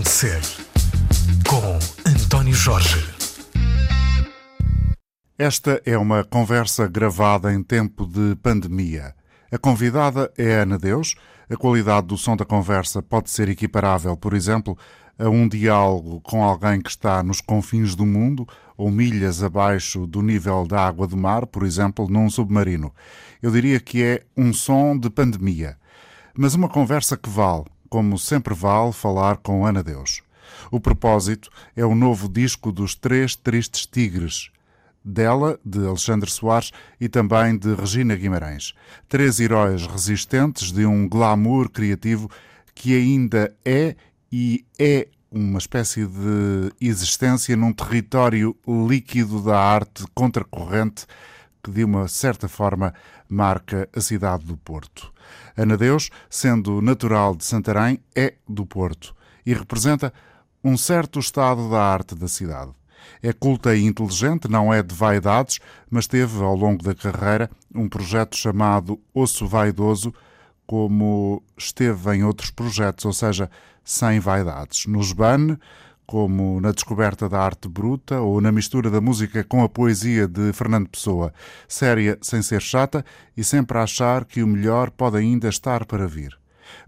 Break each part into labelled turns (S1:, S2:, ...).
S1: Razão de Ser, com António Jorge.
S2: Esta é uma conversa gravada em tempo de pandemia. A convidada é Ana Deus. A qualidade do som da conversa pode ser equiparável, por exemplo, a um diálogo com alguém que está nos confins do mundo ou milhas abaixo do nível da água do mar, por exemplo, num submarino. Eu diria que é um som de pandemia. Mas uma conversa que vale, como sempre vale, falar com Ana Deus. O propósito é o novo disco dos Três Tristes Tigres, dela, de Alexandre Soares e também de Regina Guimarães. Três heróis resistentes de um glamour criativo que ainda é e é uma espécie de existência num território líquido da arte contracorrente que de uma certa forma marca a cidade do Porto. Ana Deus, sendo natural de Santarém, é do Porto e representa um certo estado da arte da cidade. É culta e inteligente, não é de vaidades, mas teve ao longo da carreira um projeto chamado Osso Vaidoso, como esteve em outros projetos, ou seja, sem vaidades. No Sban, como na descoberta da arte bruta ou na mistura da música com a poesia de Fernando Pessoa, séria sem ser chata e sempre a achar que o melhor pode ainda estar para vir.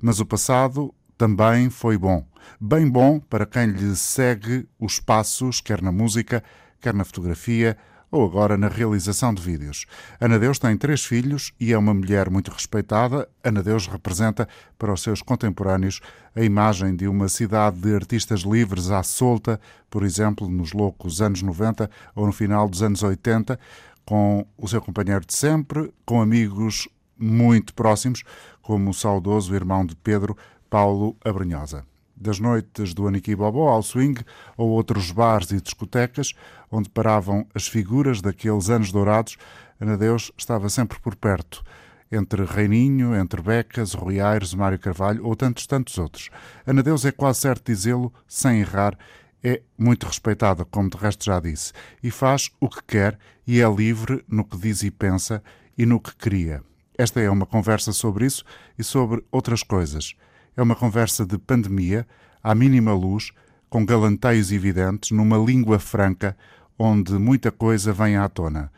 S2: Mas o passado também foi bom, bem bom para quem lhe segue os passos, quer na música, quer na fotografia, ou agora na realização de vídeos. Ana Deus tem três filhos e é uma mulher muito respeitada. Ana Deus representa para os seus contemporâneos a imagem de uma cidade de artistas livres à solta, por exemplo, nos loucos anos 90 ou no final dos anos 80, com o seu companheiro de sempre, com amigos muito próximos, como o saudoso irmão de Pedro, Paulo Abranhosa das noites do Aniki Bobó ao swing ou outros bares e discotecas onde paravam as figuras daqueles anos dourados, Ana Deus estava sempre por perto, entre Reininho, entre Becas, Rui Aires, Mário Carvalho ou tantos, tantos outros. Ana Deus é quase certo dizê-lo, sem errar, é muito respeitada, como de resto já disse, e faz o que quer e é livre no que diz e pensa e no que cria. Esta é uma conversa sobre isso e sobre outras coisas. É uma conversa de pandemia, à mínima luz, com galanteios evidentes, numa língua franca, onde muita coisa vem à tona.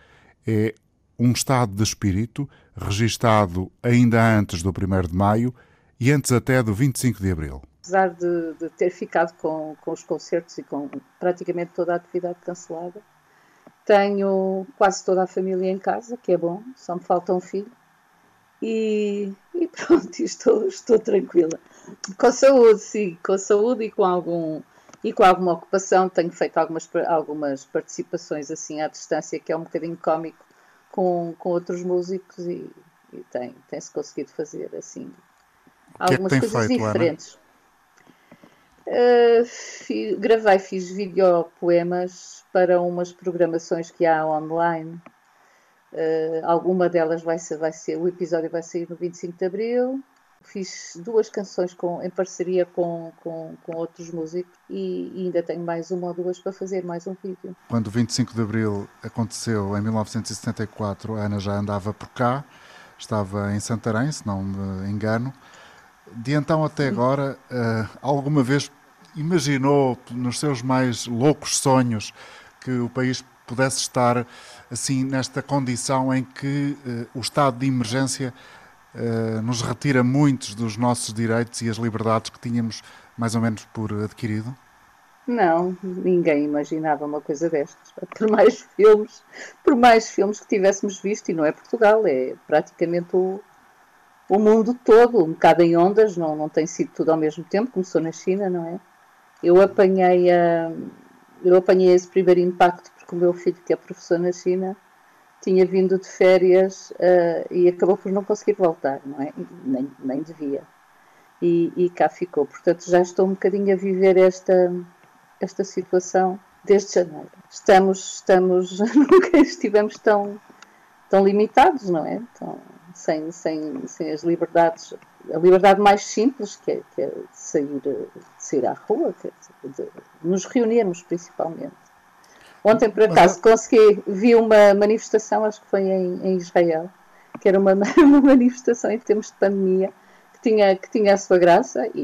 S2: É um estado de espírito registado ainda antes do 1 de maio e antes até do 25 de abril.
S3: Apesar de, de ter ficado com, com os concertos e com praticamente toda a atividade cancelada, tenho quase toda a família em casa, que é bom, só me falta um filho. E, e pronto, estou, estou tranquila. Com saúde, sim, com saúde e com algum e com alguma ocupação. Tenho feito algumas, algumas participações assim à distância, que é um bocadinho cómico, com, com outros músicos e, e tem, tem-se conseguido fazer assim
S2: é
S3: algumas
S2: é
S3: coisas
S2: feito,
S3: diferentes. Uh, fi, gravei, fiz videopoemas para umas programações que há online Uh, alguma delas vai ser, vai ser, o episódio vai sair no 25 de Abril. Fiz duas canções com, em parceria com, com, com outros músicos e, e, ainda tenho mais uma ou duas para fazer, mais um vídeo.
S2: Quando o 25 de Abril aconteceu em 1974, a Ana já andava por cá, estava em Santarém, se não me engano. De então até agora, uh, alguma vez imaginou nos seus mais loucos sonhos que o país pudesse estar assim nesta condição em que uh, o estado de emergência uh, nos retira muitos dos nossos direitos e as liberdades que tínhamos mais ou menos por adquirido?
S3: Não, ninguém imaginava uma coisa destas. Por mais filmes, por mais filmes que tivéssemos visto, e não é Portugal, é praticamente o, o mundo todo, um bocado em ondas, não, não tem sido tudo ao mesmo tempo, começou na China, não é? Eu apanhei, a, eu apanhei esse primeiro impacto porque o meu filho, que é professor na China, tinha vindo de férias uh, e acabou por não conseguir voltar, não é? Nem, nem devia. E, e, cá ficou. Portanto, já estou um bocadinho a viver esta, esta situação desde janeiro. Estamos, estamos, nunca estivemos tão, tão limitados, não é? Então, sem, sem, sem as liberdades, a liberdade mais simples, que é, que é sair, sair à rua, é de, de nos reunirmos principalmente. Ontem, por acaso, consegui, vi uma manifestação, acho que foi em, em Israel, que era uma, uma, manifestação em termos de pandemia, que tinha, que tinha a sua graça e,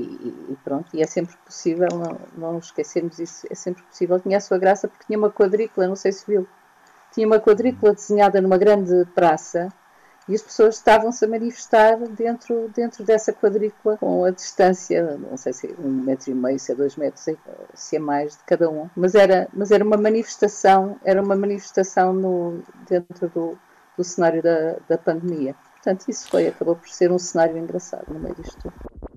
S3: e, pronto, e é sempre possível, não, não esquecermos isso, é sempre possível, tinha a sua graça porque tinha uma quadrícula, não sei se viu, tinha uma quadrícula desenhada numa grande praça e as pessoas estavam-se a manifestar dentro, dentro dessa quadrícula com a distância, não sei se é um metro e meio, se é dois metros, se é mais de cada um, mas era, mas era uma manifestação, era uma manifestação no, dentro do, do cenário da, da pandemia. Portanto, isso foi, acabou por ser um cenário engraçado no meio disto tudo.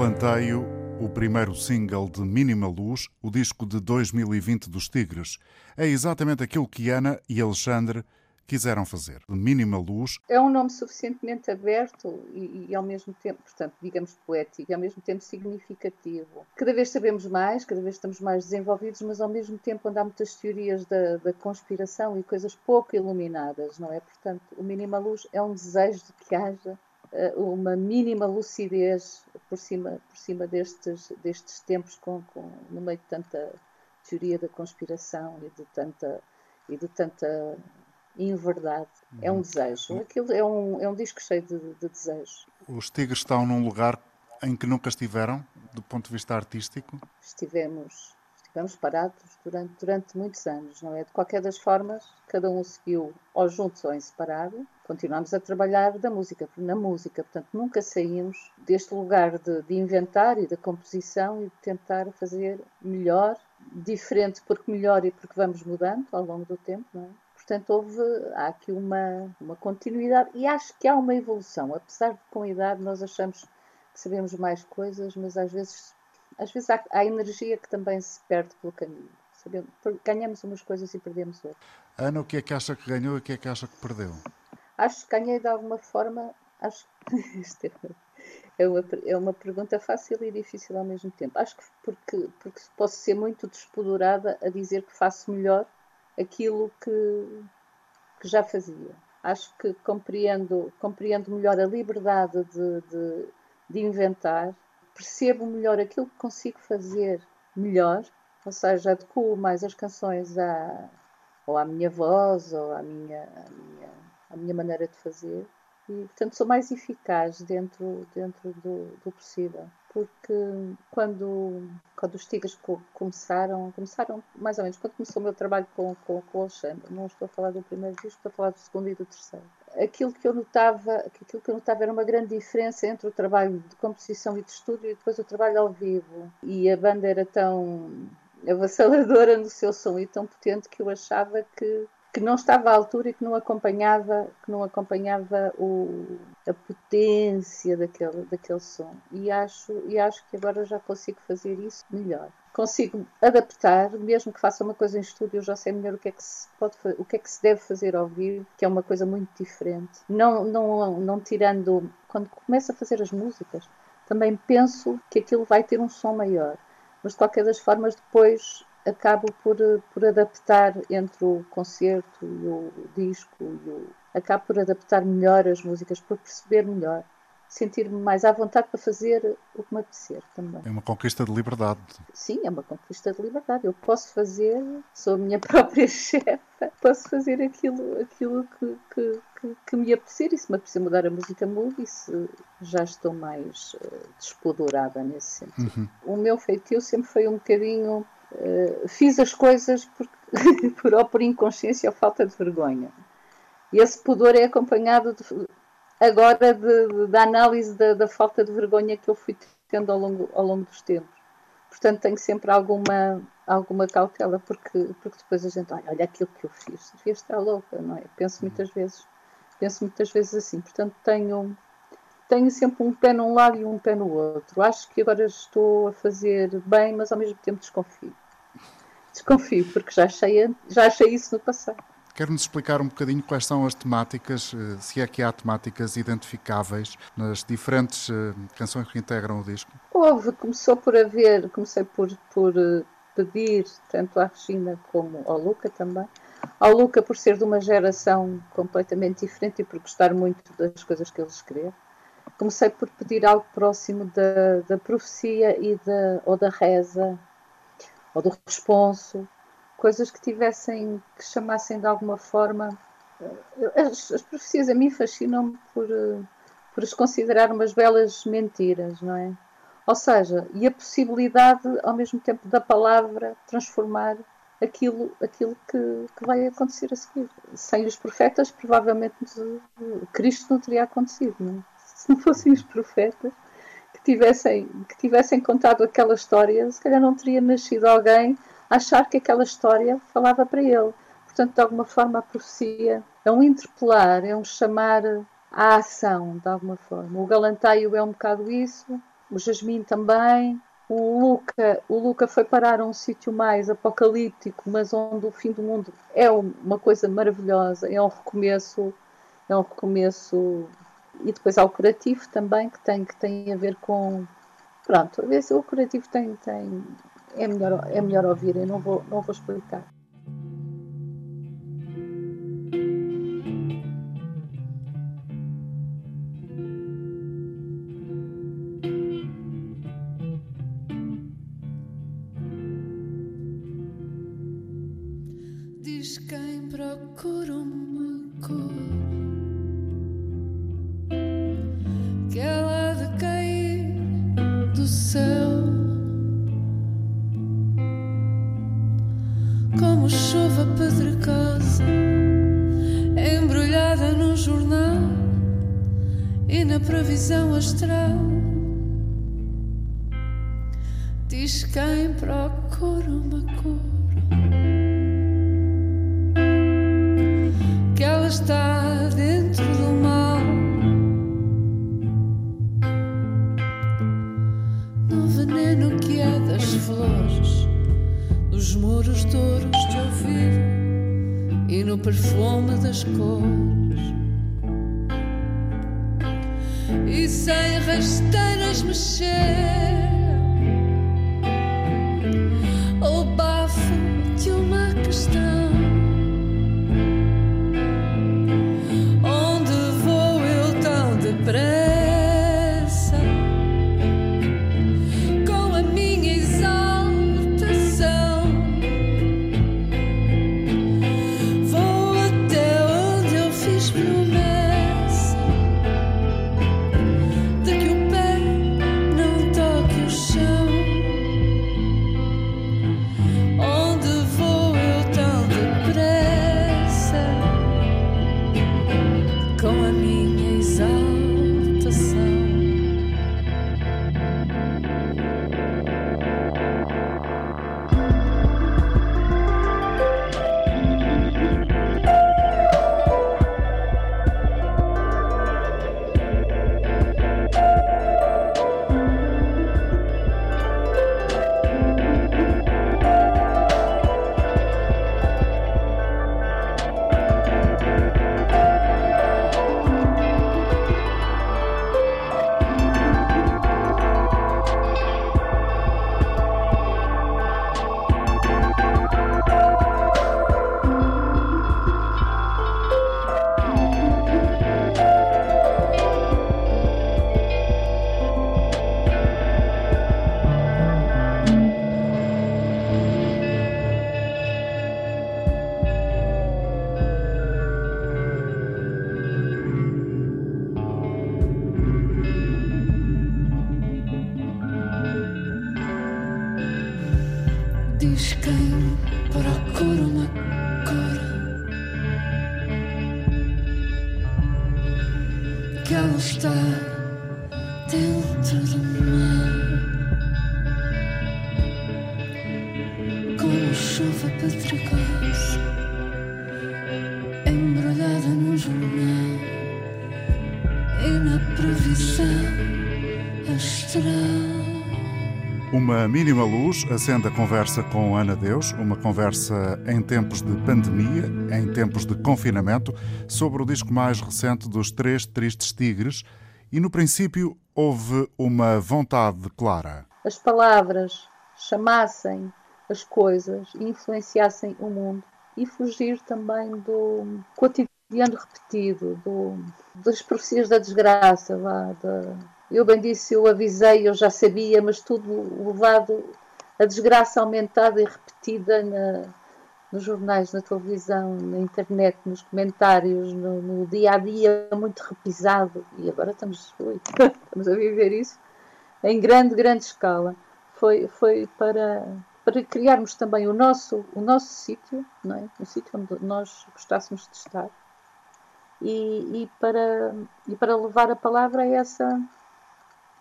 S2: Galanteio, o primeiro single de Mínima Luz, o disco de 2020 dos Tigres. É exatamente aquilo que Ana e Alexandre quiseram fazer. Mínima Luz.
S3: É um nome suficientemente aberto e, e, ao mesmo tempo, portanto, digamos poético, e ao mesmo tempo significativo. Cada vez sabemos mais, cada vez estamos mais desenvolvidos, mas ao mesmo tempo onde há muitas teorias da, da conspiração e coisas pouco iluminadas, não é? Portanto, o Mínima Luz é um desejo de que haja uma mínima lucidez por cima, por cima destes, destes tempos, com, com, no meio de tanta teoria da conspiração e de tanta, e de tanta em verdade. Uhum. É um uhum. desejo. Aquilo é um, é um disco cheio de, de desejos.
S2: Os Tigres estão num lugar em que nunca estiveram, do ponto de vista artístico?
S3: Estivemos, estivemos parados durante, durante muitos anos, não é? De qualquer das formas, cada um seguiu ou juntos ou em separado. Continuamos a trabalhar da música, na música, portanto, nunca saímos deste lugar de, de inventar e da composição e de tentar fazer melhor, diferente porque melhor e porque vamos mudando ao longo do tempo, não é? Portanto, houve, há aqui uma, uma continuidade e acho que há uma evolução. Apesar de com a idade nós achamos que sabemos mais coisas, mas às vezes, às vezes há, há energia que também se perde pelo caminho. Sabemos, ganhamos umas coisas e perdemos outras.
S2: Ana, o que é que acha que ganhou e o que é que acha que perdeu?
S3: Acho que ganhei de alguma forma. Acho que é, é uma, é uma pergunta fácil e difícil ao mesmo tempo. Acho que porque, porque posso ser muito despodurada a dizer que faço melhor aquilo que, que já fazia. Acho que compreendo, compreendo melhor a liberdade de, de, de inventar, percebo melhor aquilo que consigo fazer melhor, ou seja, adequo mais as canções à, ou à minha voz ou à minha, à minha, à minha maneira de fazer e, portanto, sou mais eficaz dentro, dentro do, do possível porque quando, quando os Tigres começaram, começaram mais ou menos, quando começou o meu trabalho com, com, com o Alexandre, não estou a falar do primeiro disco, estou a falar do segundo e do terceiro. Aquilo que eu notava, aquilo que eu notava era uma grande diferença entre o trabalho de composição e de estúdio e depois o trabalho ao vivo. E a banda era tão avassaladora no seu som e tão potente que eu achava que que não estava à altura e que não acompanhava, que não acompanhava o, a potência daquele, daquele som. E acho, e acho que agora já consigo fazer isso melhor. Consigo adaptar, mesmo que faça uma coisa em estúdio, eu já sei melhor o que é que se pode, o que é que se deve fazer ao vivo, que é uma coisa muito diferente. Não, não, não tirando, quando começo a fazer as músicas, também penso que aquilo vai ter um som maior. Mas de qualquer das formas, depois acabo por, por adaptar entre o concerto e o disco, e o, acabo por adaptar melhor as músicas, por perceber melhor, sentir-me mais à vontade para fazer o que me apetecer também.
S2: É uma conquista de liberdade.
S3: Sim, é uma conquista de liberdade. Eu posso fazer, sou a minha própria chefe, posso fazer aquilo, aquilo que, que, que, que me apetecer e se me apetecer mudar a música, mudo e se já estou mais uh, nesse sentido. Uhum. O meu feitio sempre foi um bocadinho Uh, fiz as coisas por, por, ou por inconsciência ou falta de vergonha. E esse pudor é acompanhado de, agora de, de, da análise da, da, falta de vergonha que eu fui tendo ao longo, ao longo dos tempos. Portanto, tenho sempre alguma, alguma cautela, porque, porque depois a gente olha, olha aquilo que eu fiz, devia estar louca, não é? Penso muitas vezes, penso muitas vezes assim. Portanto, tenho, tenho sempre um pé num lado e um pé no outro. Acho que agora estou a fazer bem, mas ao mesmo tempo desconfio. Desconfio, porque já achei, já achei isso no passado.
S2: Quer-nos explicar um bocadinho quais são as temáticas, eh, se é que há temáticas identificáveis nas diferentes eh, canções que integram o disco?
S3: Houve, começou por haver, comecei por, por eh, pedir, tanto à Regina como ao Luca também, ao Luca por ser de uma geração completamente diferente e por gostar muito das coisas que ele escreve, comecei por pedir algo próximo da, da profecia e da, ou da reza ou do responso, coisas que tivessem, que chamassem de alguma forma. Eh, as, as profecias a mim fascinam por, eh, por as considerar umas belas mentiras, não é? Ou seja, e a possibilidade, ao mesmo tempo, da palavra transformar aquilo, aquilo que, que vai acontecer a seguir. Sem os profetas, provavelmente Cristo não teria acontecido, não é? se não fossem os profetas que tivessem, que tivessem contado aquela história, se calhar não teria nascido alguém a achar que aquela história falava para ele. Portanto, de alguma forma, a profecia é um interpelar, é um chamar à ação, de alguma forma. O galanteio é um bocado isso, o Jasmine também. O Luca, o Luca foi parar a um sítio mais apocalíptico, mas onde o fim do mundo é uma coisa maravilhosa, é um recomeço, é um recomeço. E depois há o curativo também, que tem, que tem a ver com. Pronto, esse, o curativo tem, tem, é, melhor, é melhor ouvir, eu não vou, não vou explicar.
S2: Mínima luz acende a conversa com Ana Deus, uma conversa em tempos de pandemia, em tempos de confinamento, sobre o disco mais recente dos Três Tristes Tigres. E no princípio houve uma vontade clara.
S3: As palavras chamassem as coisas e influenciassem o mundo e fugir também do cotidiano repetido, do, das profecias da desgraça, lá, da, eu bem disse, eu avisei, eu já sabia, mas tudo levado a desgraça aumentada e repetida na, nos jornais, na televisão, na internet, nos comentários, no, no dia a dia, muito repisado. E agora estamos, ui, estamos a viver isso em grande, grande escala. Foi, foi para, para criarmos também o nosso, o nosso sítio, não é? um sítio onde nós gostássemos de estar. E, e, para, e para levar a palavra a essa,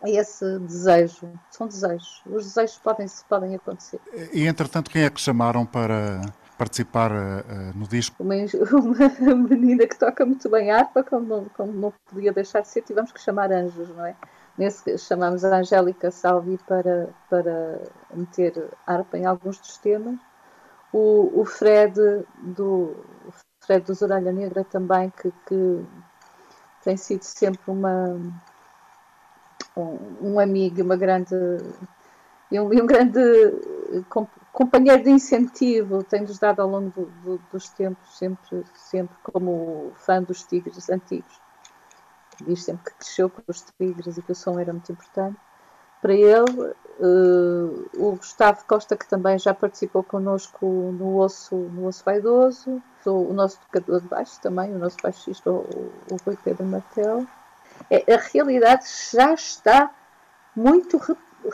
S3: a esse desejo. São desejos. Os desejos podem, podem acontecer.
S2: E, entretanto, quem é que chamaram para participar uh, no disco?
S3: Uma, uma, menina que toca muito bem harpa, como não, como não podia deixar de ser, tivemos que chamar Anjos, não é? nesse, chamamos a Angélica Salvi para, para meter harpa em alguns dos temas. O, o Fred do o Fred dos Orelha Negra também, que, que tem sido sempre uma, um, um amigo e uma grande e um, um grande companheiro de incentivo, tem-nos dado ao longo do, do, dos tempos, sempre, sempre como fã dos Tigres antigos. Diz sempre que cresceu com os Tigres e que o som era muito importante. Para ele, uh, o Gustavo Costa, que também já participou connosco no Osso, no Osso Vaidoso, o nosso tocador de baixo também, o nosso baixista, o, o Rui Pedro Martel. É, a realidade já está muito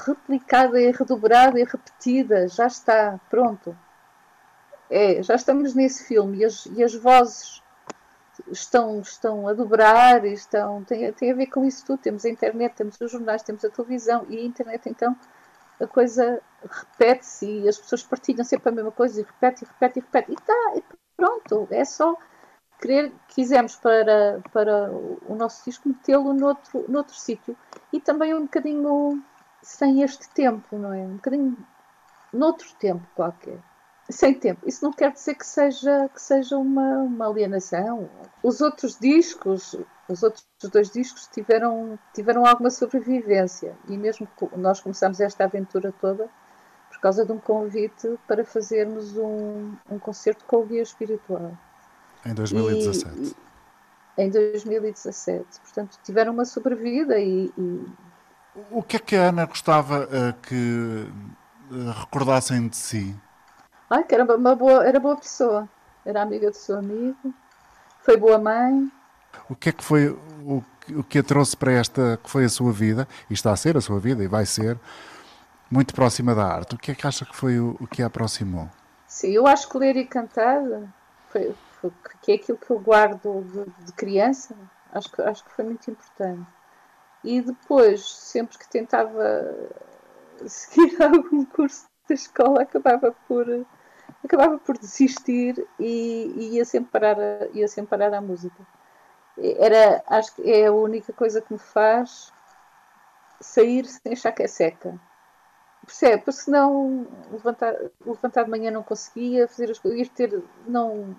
S3: replicada e redobrada e repetida, já está, pronto. É, já estamos nesse filme e as, e as vozes estão, estão a dobrar, estão, tem, tem a ver com isso tudo. Temos a internet, temos os jornais, temos a televisão e a internet, então a coisa repete-se e as pessoas partilham sempre a mesma coisa e repete, e repete, e repete. E tá, e pronto, é só querer, quisemos para, para o nosso disco metê-lo noutro, noutro sítio e também um bocadinho sem este tempo, não é? Um bocadinho noutro tempo qualquer. Sem tempo. Isso não quer dizer que seja, que seja uma, uma alienação. Os outros discos, os outros dois discos tiveram, tiveram alguma sobrevivência. E mesmo nós começamos esta aventura toda por causa de um convite para fazermos um, um concerto com o guia espiritual.
S2: Em 2017.
S3: E, em 2017. Portanto, tiveram uma sobrevida e, e
S2: o que é que a Ana gostava uh, que uh, recordassem de si?
S3: Ai, que era uma boa, era boa pessoa. Era amiga do seu amigo. Foi boa mãe.
S2: O que é que foi o, o que a trouxe para esta que foi a sua vida, e está a ser a sua vida, e vai ser, muito próxima da arte? O que é que acha que foi o, o que a aproximou?
S3: Sim, eu acho que ler e cantar foi, foi que é aquilo que eu guardo de, de criança. Acho que, acho que foi muito importante. E depois, sempre que tentava seguir algum curso da escola, acabava por, acabava por desistir e, e ia, sempre parar a, ia sempre parar a música. Era, acho que é a única coisa que me faz sair sem achar que é seca. Percebe? Porque senão levantar, levantar de manhã não conseguia, fazer as coisas, ter. Não,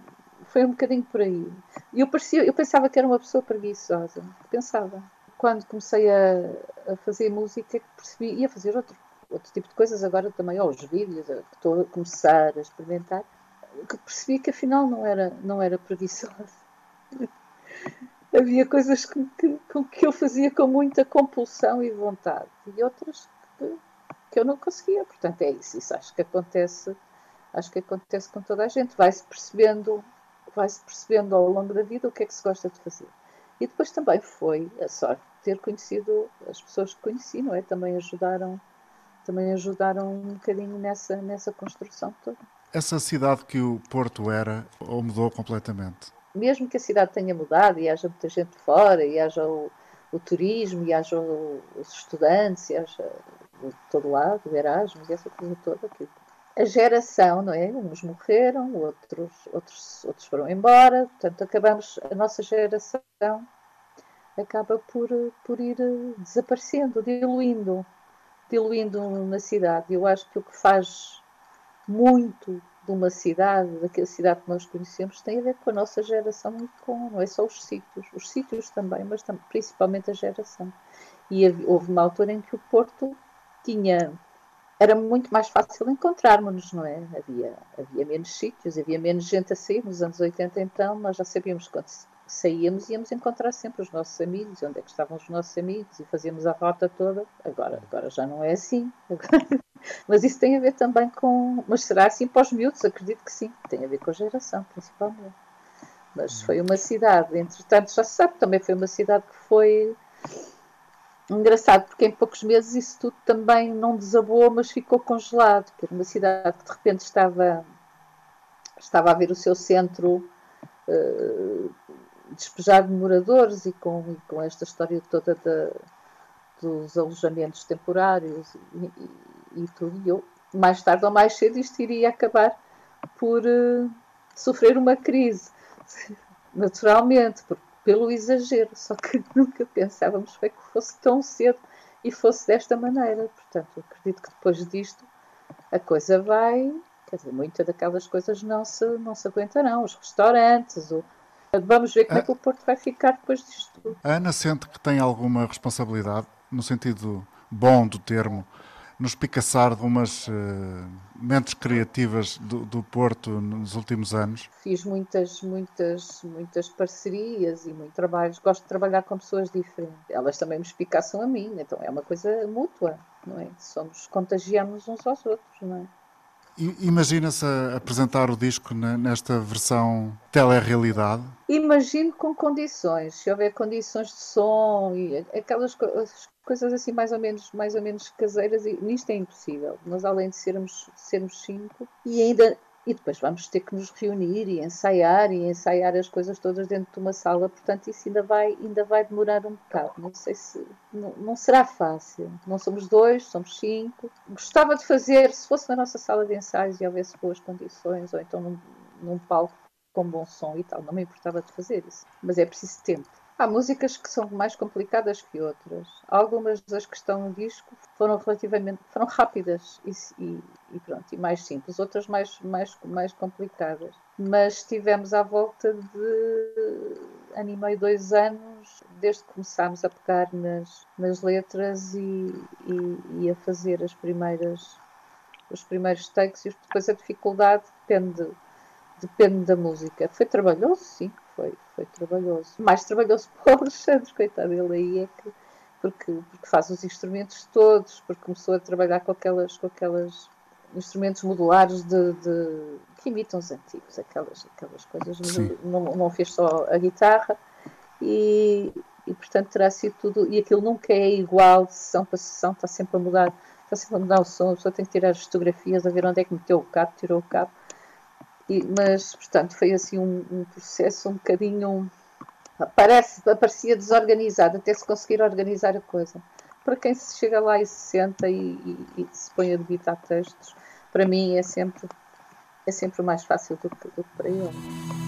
S3: foi um bocadinho por aí. Eu, eu pensava que era uma pessoa preguiçosa. Pensava quando comecei a, a fazer música, percebi, ia fazer outro, outro tipo de coisas, agora também aos vídeos, que estou a começar a experimentar, que percebi que afinal não era, não era preguiçosa. Havia coisas que, que, que eu fazia com muita compulsão e vontade, e outras que, que eu não conseguia. Portanto, é isso. Isso acho que acontece, acho que acontece com toda a gente. Vai-se percebendo, vai-se percebendo ao longo da vida o que é que se gosta de fazer. E depois também foi a sorte de ter conhecido as pessoas que conheci, não é? Também ajudaram, também ajudaram um bocadinho nessa, nessa construção toda.
S2: Essa cidade que o Porto era, ou mudou completamente?
S3: Mesmo que a cidade tenha mudado e haja muita gente fora, e haja o, o turismo, e haja o, os estudantes, e haja de todo lado, o Erasmus, e essa coisa toda, que a geração, não é? Uns morreram, outros, outros, outros foram embora, portanto, acabamos, a nossa geração acaba por, por ir desaparecendo, diluindo, diluindo na cidade. Eu acho que o que faz muito de uma cidade, daquela cidade que nós conhecemos, tem a ver com a nossa geração e com, não é só os sítios, os sítios também, mas principalmente a geração. E houve uma altura em que o Porto tinha era muito mais fácil encontrarmos-nos, não é? Havia, havia menos sítios, havia menos gente a sair. Nos anos 80, então, nós já sabíamos quando saíamos íamos encontrar sempre os nossos amigos, onde é que estavam os nossos amigos, e fazíamos a rota toda. Agora, agora já não é assim. Mas isso tem a ver também com. Mas será assim para os miúdos? Acredito que sim. Tem a ver com a geração, principalmente. Mas foi uma cidade, entretanto, já se sabe, também foi uma cidade que foi engraçado, porque em poucos meses isso tudo também não desabou, mas ficou congelado, que era uma cidade que de repente estava, estava a ver o seu centro uh, despejado de moradores e com, e com esta história toda dos alojamentos temporários e, e, e, tudo. E eu, mais tarde ou mais cedo, isto iria acabar por uh, sofrer uma crise, naturalmente, porque pelo exagero, só que nunca pensávamos que fosse tão cedo. e fosse desta maneira. Portanto, acredito que depois disto a coisa vai, quer dizer, muitas daquelas coisas não se, não se aguentarão. Os restaurantes, o, vamos ver como é que o Porto vai ficar depois disto.
S2: A Ana sente que tem alguma responsabilidade, no sentido bom do termo, nos picaçar de umas uh, mentes criativas do, do, Porto nos últimos anos?
S3: Fiz muitas, muitas, muitas parcerias e muitos trabalhos. Gosto de trabalhar com pessoas diferentes. Elas também me espicaçam a mim, então é uma coisa mútua, não é? Somos, contagiamos uns aos outros, não é?
S2: Imagina-se apresentar o disco nesta versão telerealidade?
S3: Imagino com condições, se houver condições de som e aquelas coisas assim mais ou menos, mais ou menos caseiras, e nisto é impossível. Nós além de sermos, sermos cinco e ainda e depois vamos ter que nos reunir e ensaiar e ensaiar as coisas todas dentro de uma sala, portanto isso ainda vai, ainda vai demorar um bocado. Não sei se não, não será fácil. Não somos dois, somos cinco. Gostava de fazer, se fosse na nossa sala de ensaios e houvesse boas condições, ou então num, num palco com bom som e tal, não me importava de fazer isso. Mas é preciso tempo. Há músicas que são mais complicadas que outras. Algumas das que estão no disco foram relativamente foram rápidas e, e, e, pronto, e mais simples, outras mais, mais, mais complicadas. Mas tivemos à volta de ano e meio, dois anos, desde que começámos a pegar nas, nas letras e, e, a fazer as primeiras, os primeiros takes, e depois a dificuldade depende, depende da música. Foi trabalhoso, sim, foi, foi trabalhoso. Mais trabalhoso para o Alexandre, coitado, ele aí é que. Porque, porque faz os instrumentos todos, porque começou a trabalhar com aquelas, com aquelas instrumentos modulares de, de, que imitam os antigos, aquelas, aquelas coisas. Não, não fez só a guitarra e, e, portanto terá sido tudo. E aquilo nunca é igual de sessão para sessão, está sempre a mudar, está sempre a mudar o som, a pessoa tem que tirar as fotografias a ver onde é que meteu o cabo, tirou o cabo. E, mas, portanto, foi assim um, um, processo um bocadinho. Parece, parecia desorganizado até se conseguir organizar a coisa. Para quem se chega lá e se senta e, e, e se põe a debitar textos, para mim é sempre, é sempre mais fácil do que, do que para ele.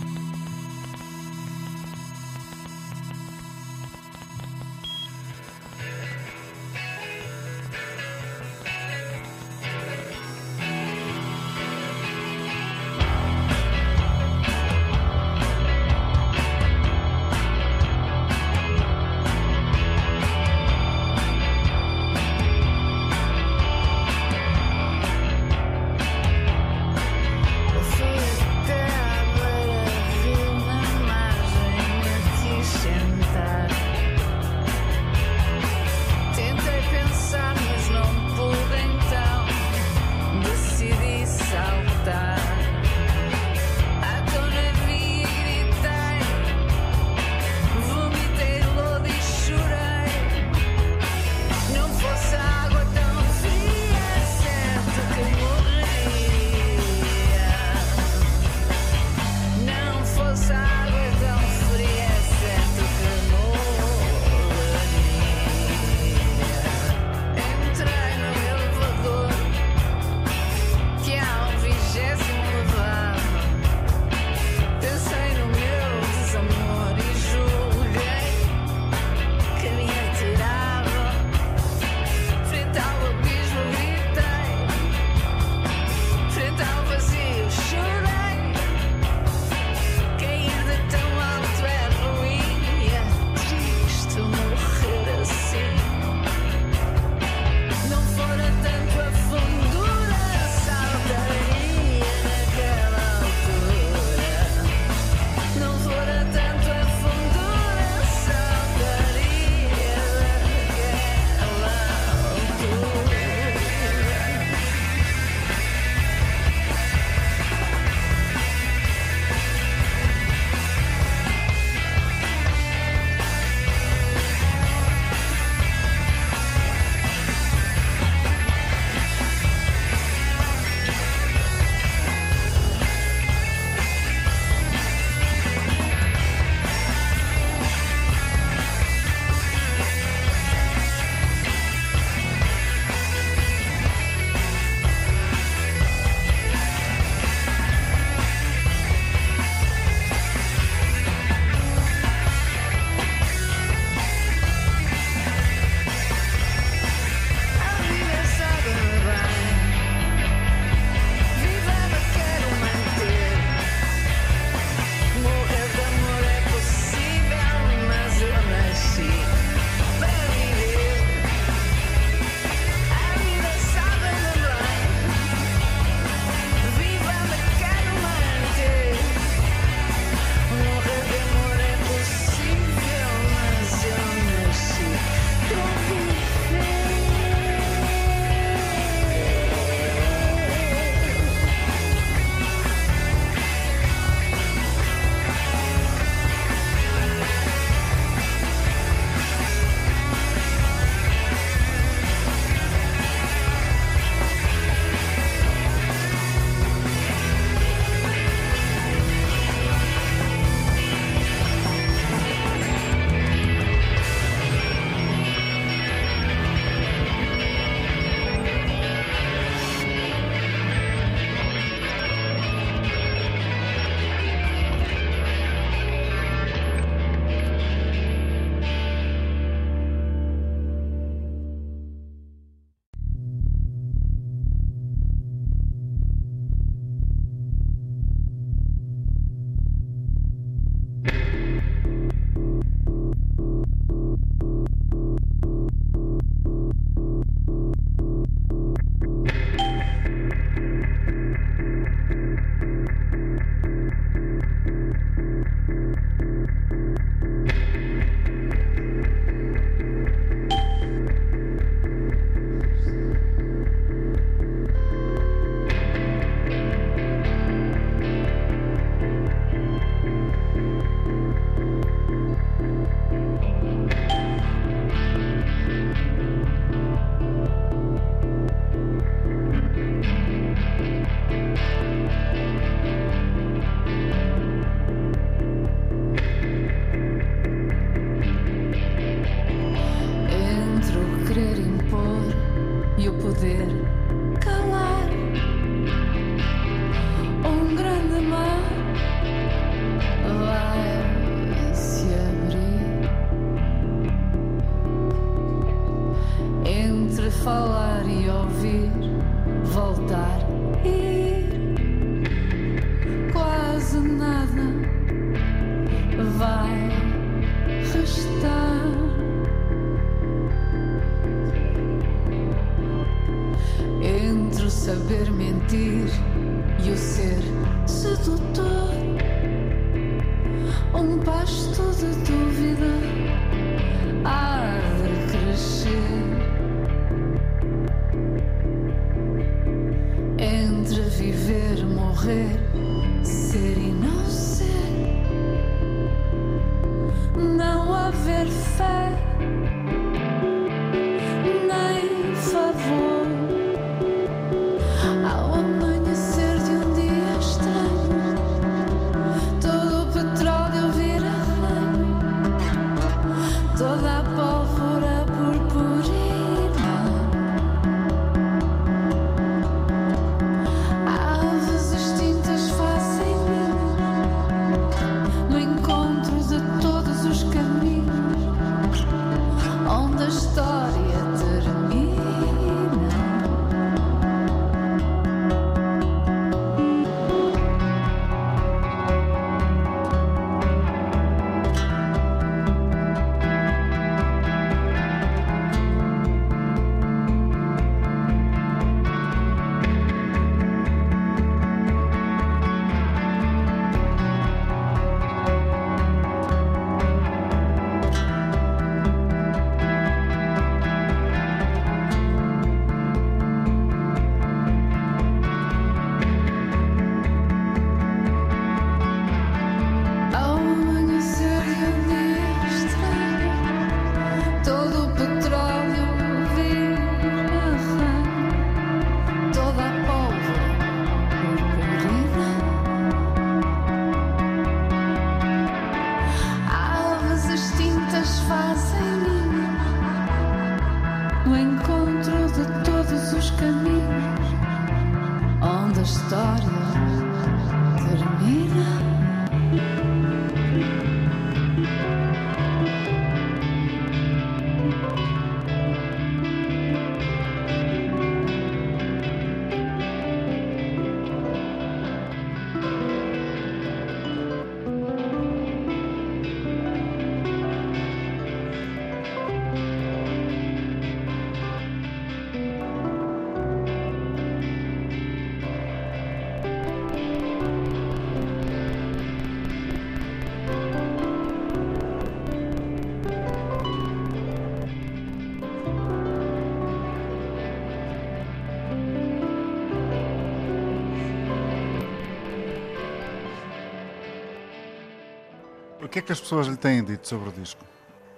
S2: Que é que as pessoas lhe têm dito sobre o disco?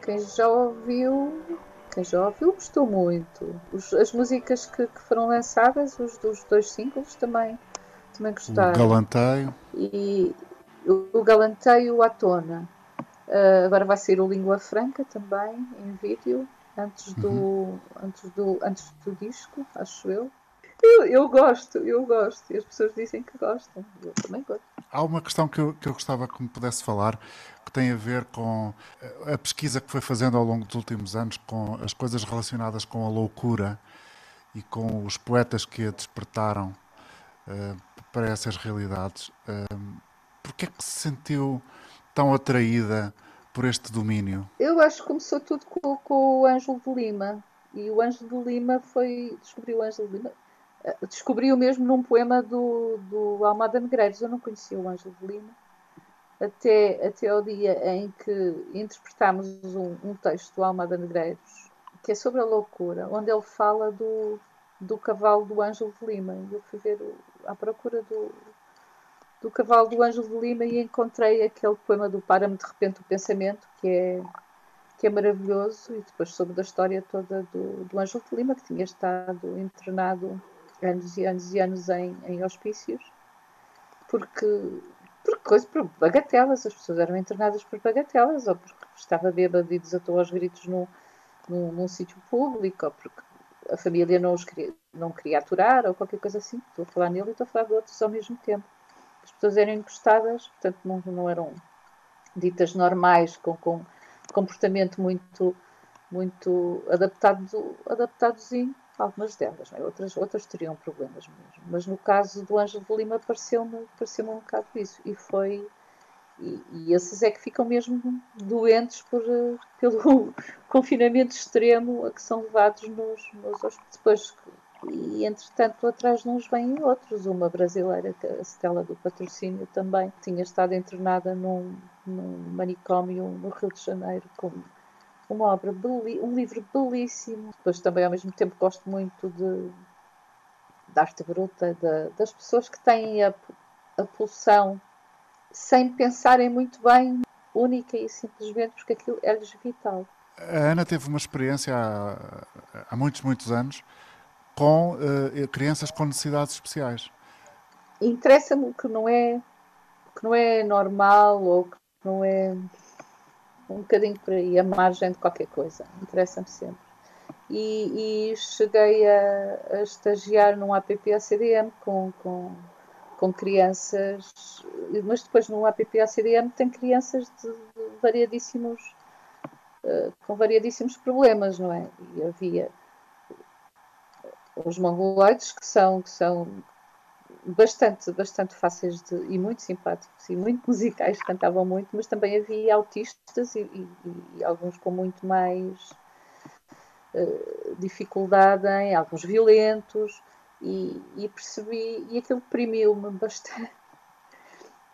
S3: Quem já ouviu, quem já ouviu gostou muito. Os- as músicas que, que foram lançadas, os dos dois singles também, também
S2: O
S3: gostaram.
S2: Galanteio.
S3: E o, o Galanteio à tona. Ah, agora vai sair o Língua Franca também, em vídeo, antes do, antes do, antes do disco, acho eu. eu. Eu gosto, eu gosto. E as pessoas dizem que gostam. Eu também gosto.
S2: Há uma questão que eu, que eu gostava que me pudesse falar que tem a ver com eh, a pesquisa que foi fazendo ao longo dos últimos anos com as coisas relacionadas com a loucura e com os poetas que a despertaram eh, para essas realidades. Eh, Porquê é que se sentiu tão atraída por este domínio?
S3: Eu acho que começou tudo com, com o Ângelo de Lima. E o Ângelo de Lima foi. Descobriu o Ângelo de Lima. Descobriu mesmo num poema do, do Almada Negreiros. Eu não conhecia o Ângelo de Lima. Até, até ao dia em que interpretámos um, um texto do Almada Negreiros, que é sobre a loucura, onde ele fala do, do cavalo do Ângelo de Lima. Eu fui ver o- à procura do, do cavalo do Ângelo de Lima e encontrei aquele poema do Para-me de repente o pensamento, que é, que é maravilhoso, e depois soube da história toda do, do Ângelo de Lima, que tinha estado internado anos e anos e anos em, em hospícios, porque, por coisa, por bagatelas, as pessoas eram internadas por bagatelas, ou porque estava bêbado e desatou aos gritos num, num, num sítio público, ou porque a família não os queria, não queria aturar, ou qualquer coisa assim. Estou a falar nele e estou a falar de outros ao mesmo tempo as pessoas eram encostadas, portanto não, não eram ditas normais, com, com comportamento muito, muito adaptado, adaptadozinho algumas delas, é? outras, outras teriam problemas mesmo. Mas no caso do Ângelo de Lima pareceu-me pareceu um bocado isso. E foi. E, e, esses é que ficam mesmo doentes por, uh, pelo confinamento extremo a que são levados nos, nos hospitais. E entretanto, atrás de uns vêm outros. Uma brasileira, a Stella do Patrocínio, também tinha estado internada num, num manicômio no Rio de Janeiro com uma obra, um livro belíssimo. Depois também ao mesmo tempo gosto muito de, da arte bruta, de, das pessoas que têm a, a pulsão sem pensarem muito bem, única e simplesmente porque aquilo é-lhes vital.
S2: A Ana teve uma experiência há, há muitos, muitos anos com uh, crianças com necessidades especiais.
S3: Interessa-me que não é que não é normal ou que não é um bocadinho por aí, a margem de qualquer coisa. Interessa-me sempre. E, e, cheguei a, a, estagiar num APP-ACDM com, com, com crianças, mas depois no APP-ACDM tem crianças de, de variadíssimos, uh, com variadíssimos problemas, não é? E havia os mongoloides que são, que são bastante, bastante fáceis de, e muito simpáticos e muito musicais, cantavam muito, mas também havia autistas e, e, e alguns com muito mais uh, dificuldade alguns violentos e, e percebi, e aquilo deprimiu-me bastante.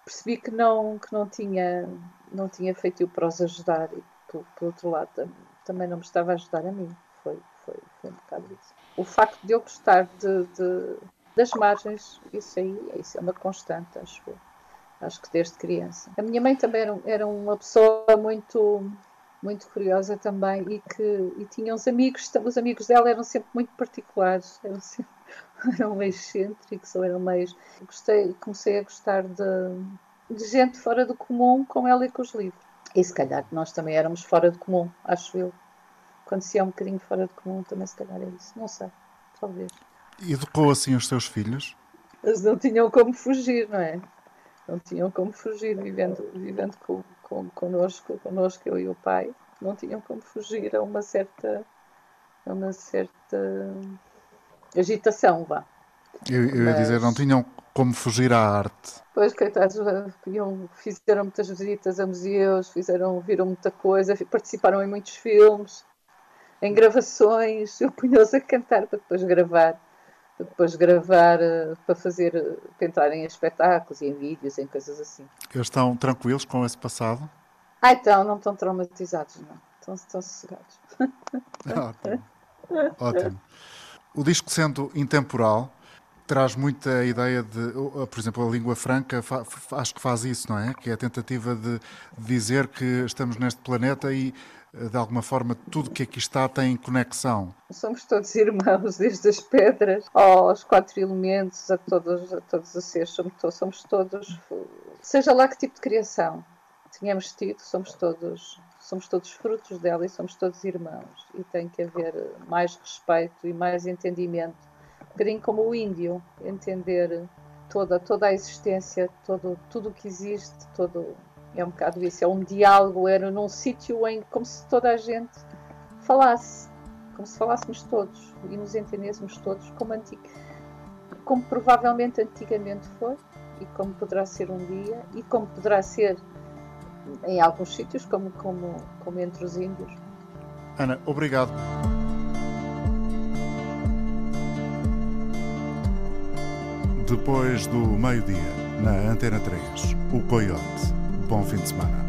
S3: percebi que não, que não tinha, não tinha feito para os ajudar e por, por outro lado também não me estava a ajudar a mim. Foi, foi, foi um bocado isso. O facto de eu gostar de, de das margens, isso aí isso é uma constante, acho eu. Acho que desde criança. A minha mãe também era, era uma pessoa muito muito curiosa também e que e tinha uns amigos, os amigos dela eram sempre muito particulares, eram, sempre, eram meio excêntricos ou eram meio. Gostei, comecei a gostar de, de gente fora do comum com ela e com os livros. E se calhar nós também éramos fora do comum, acho eu. Quando se é um bocadinho fora do comum, também se calhar é isso. Não sei, talvez.
S2: Educou assim os seus filhos?
S3: Eles não tinham como fugir, não é? Não tinham como fugir, vivendo, vivendo com, com, connosco, connosco, eu e o pai, não tinham como fugir a uma certa, a uma certa agitação, vá.
S2: Eu, eu Mas... ia dizer, não tinham como fugir à arte.
S3: Pois, coitados, fizeram muitas visitas a museus, fizeram, viram muita coisa, participaram em muitos filmes, em gravações, eu punha-os a cantar para depois gravar depois gravar, eh, para fazer, eh, para entrar em espetáculos e em vídeos, em coisas assim.
S2: Eles estão tranquilos com esse passado?
S3: Ah, então, não estão traumatizados, não. Estão, estão sossegados.
S2: Ótimo. Ótimo. O disco sendo intemporal, traz muita ideia de, por exemplo, a língua franca acho que faz isso, não é? Que é a tentativa de dizer que estamos neste planeta e de alguma forma tudo que aqui está tem conexão.
S3: Somos todos irmãos, desde as pedras aos quatro elementos, a todos, a todos os seres, somos, somos todos, seja lá que tipo de criação tenhamos tido, somos todos somos todos frutos dela e somos todos irmãos e tem que haver mais respeito e mais entendimento um bocadinho como o índio entender toda toda a existência todo tudo o que existe todo é um bocado isso, é um diálogo, era num sítio em como se toda a gente falasse, como se falássemos todos e nos entendêssemos todos como, antigo, como provavelmente antigamente foi e como poderá ser um dia e como poderá ser em alguns sítios, como, como, como entre os índios.
S2: Ana, obrigado. Depois do meio-dia, na Antena 3, o Coyote. Bom fim de semana.